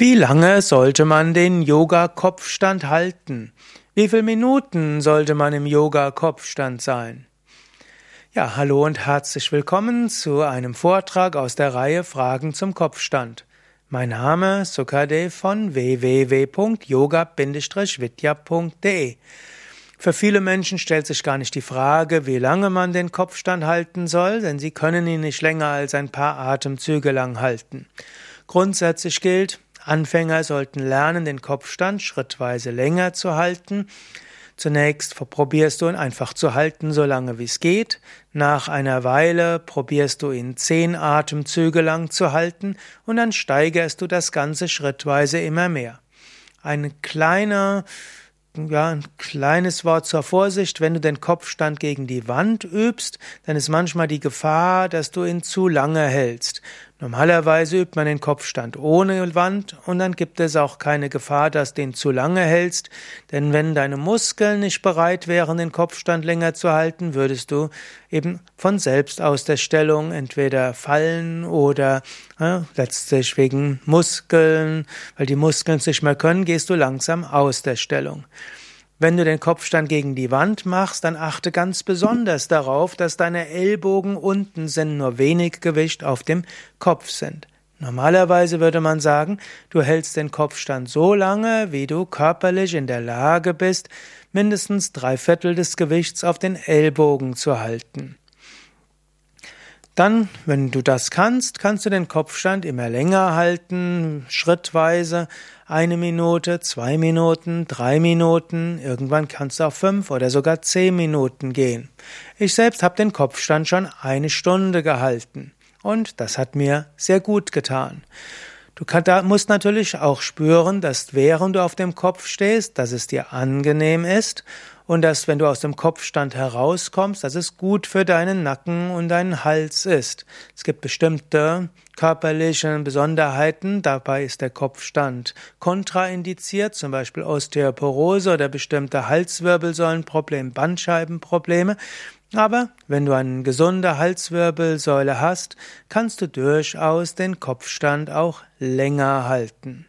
Wie lange sollte man den Yoga-Kopfstand halten? Wie viele Minuten sollte man im Yoga-Kopfstand sein? Ja, hallo und herzlich willkommen zu einem Vortrag aus der Reihe Fragen zum Kopfstand. Mein Name ist Sukadev von www.yoga-vidya.de. Für viele Menschen stellt sich gar nicht die Frage, wie lange man den Kopfstand halten soll, denn sie können ihn nicht länger als ein paar Atemzüge lang halten. Grundsätzlich gilt, Anfänger sollten lernen, den Kopfstand schrittweise länger zu halten. Zunächst probierst du ihn einfach zu halten, so lange wie es geht. Nach einer Weile probierst du ihn zehn Atemzüge lang zu halten und dann steigerst du das Ganze schrittweise immer mehr. Ein kleiner ja, ein kleines Wort zur Vorsicht. Wenn du den Kopfstand gegen die Wand übst, dann ist manchmal die Gefahr, dass du ihn zu lange hältst. Normalerweise übt man den Kopfstand ohne Wand und dann gibt es auch keine Gefahr, dass du ihn zu lange hältst, denn wenn deine Muskeln nicht bereit wären, den Kopfstand länger zu halten, würdest du eben von selbst aus der Stellung entweder fallen oder äh, letztlich wegen Muskeln, weil die Muskeln es nicht mehr können, gehst du langsam aus der Stellung. Wenn du den Kopfstand gegen die Wand machst, dann achte ganz besonders darauf, dass deine Ellbogen unten sind, nur wenig Gewicht auf dem Kopf sind. Normalerweise würde man sagen, du hältst den Kopfstand so lange, wie du körperlich in der Lage bist, mindestens drei Viertel des Gewichts auf den Ellbogen zu halten. Dann, wenn du das kannst, kannst du den Kopfstand immer länger halten, schrittweise, eine Minute, zwei Minuten, drei Minuten, irgendwann kannst du auf fünf oder sogar zehn Minuten gehen. Ich selbst habe den Kopfstand schon eine Stunde gehalten und das hat mir sehr gut getan. Du musst natürlich auch spüren, dass während du auf dem Kopf stehst, dass es dir angenehm ist und dass, wenn du aus dem Kopfstand herauskommst, dass es gut für deinen Nacken und deinen Hals ist. Es gibt bestimmte körperliche Besonderheiten, dabei ist der Kopfstand kontraindiziert, zum Beispiel Osteoporose oder bestimmte Halswirbelsäulenprobleme, Bandscheibenprobleme. Aber wenn du eine gesunde Halswirbelsäule hast, kannst du durchaus den Kopfstand auch länger halten.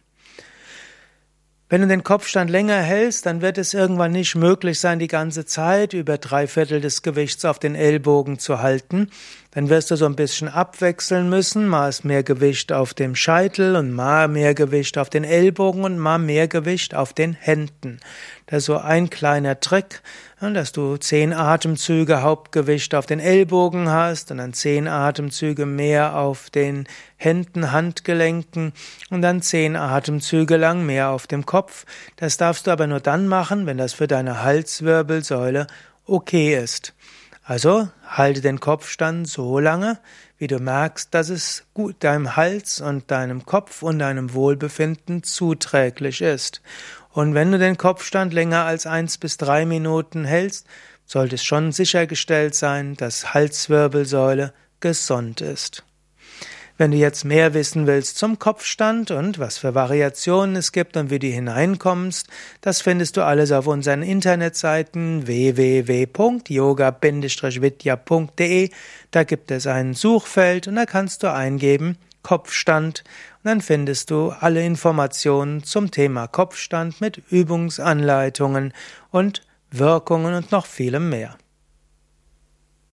Wenn du den Kopfstand länger hältst, dann wird es irgendwann nicht möglich sein, die ganze Zeit über drei Viertel des Gewichts auf den Ellbogen zu halten. Dann wirst du so ein bisschen abwechseln müssen, mal ist mehr Gewicht auf dem Scheitel und mal mehr Gewicht auf den Ellbogen und mal mehr Gewicht auf den Händen. Das ist so ein kleiner Trick, dass du zehn Atemzüge Hauptgewicht auf den Ellbogen hast und dann zehn Atemzüge mehr auf den Händen, Handgelenken und dann zehn Atemzüge lang mehr auf dem Kopf. Das darfst du aber nur dann machen, wenn das für deine Halswirbelsäule okay ist. Also halte den Kopfstand so lange, wie du merkst, dass es gut deinem Hals und deinem Kopf und deinem Wohlbefinden zuträglich ist. Und wenn du den Kopfstand länger als eins bis drei Minuten hältst, sollte es schon sichergestellt sein, dass Halswirbelsäule gesund ist. Wenn du jetzt mehr wissen willst zum Kopfstand und was für Variationen es gibt und wie du hineinkommst, das findest du alles auf unseren Internetseiten www.yoga-vidya.de. Da gibt es ein Suchfeld und da kannst du eingeben Kopfstand und dann findest du alle Informationen zum Thema Kopfstand mit Übungsanleitungen und Wirkungen und noch vielem mehr.